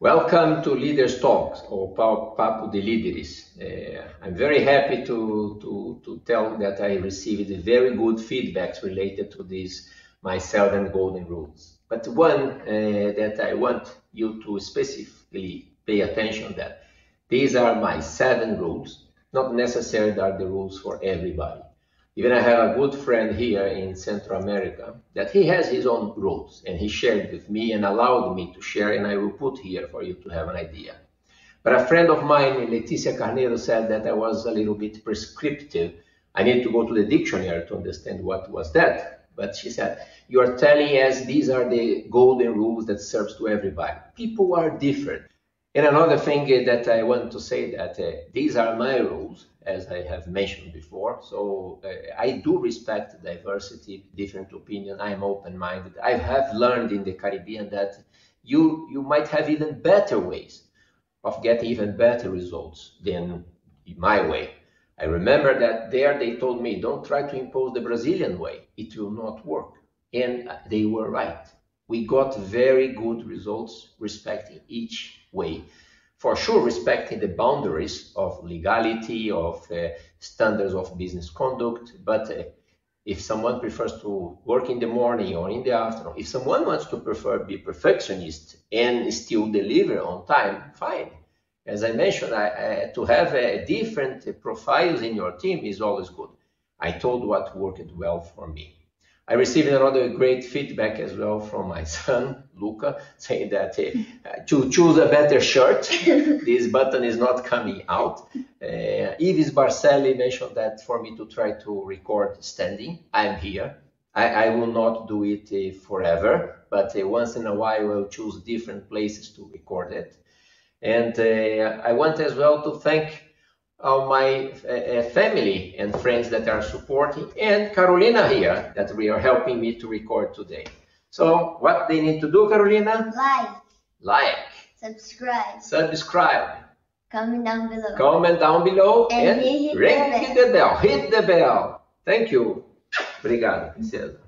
Welcome to Leaders Talks or Papo de Líderes. Uh, I'm very happy to, to, to tell that I received very good feedbacks related to these my seven golden rules. But one uh, that I want you to specifically pay attention that these are my seven rules, not necessarily are the rules for everybody. Even I have a good friend here in Central America that he has his own rules and he shared with me and allowed me to share and I will put here for you to have an idea. But a friend of mine, Leticia Carneiro, said that I was a little bit prescriptive. I need to go to the dictionary to understand what was that. But she said, you are telling us these are the golden rules that serves to everybody. People are different. And another thing that I want to say that uh, these are my rules as I have mentioned before. So uh, I do respect diversity, different opinion. I am open-minded. I have learned in the Caribbean that you you might have even better ways of getting even better results than my way. I remember that there they told me, don't try to impose the Brazilian way. It will not work. And they were right. We got very good results respecting each way for sure respecting the boundaries of legality, of uh, standards of business conduct. But uh, if someone prefers to work in the morning or in the afternoon, if someone wants to prefer be perfectionist and still deliver on time, fine. As I mentioned, I, I, to have uh, different profiles in your team is always good. I told what worked well for me. I received another great feedback as well from my son, Luca, saying that uh, to choose a better shirt, this button is not coming out. Uh, Ives Barcelli mentioned that for me to try to record standing. I'm here. I, I will not do it uh, forever, but uh, once in a while I'll choose different places to record it. And uh, I want as well to thank of my uh, family and friends that are supporting, and Carolina here that we are helping me to record today. So what they need to do, Carolina? Like. Like. Subscribe. Subscribe. Comment down below. Comment down below and, and hit ring the the bell. Hit the bell. Thank you. Obrigado, princesa.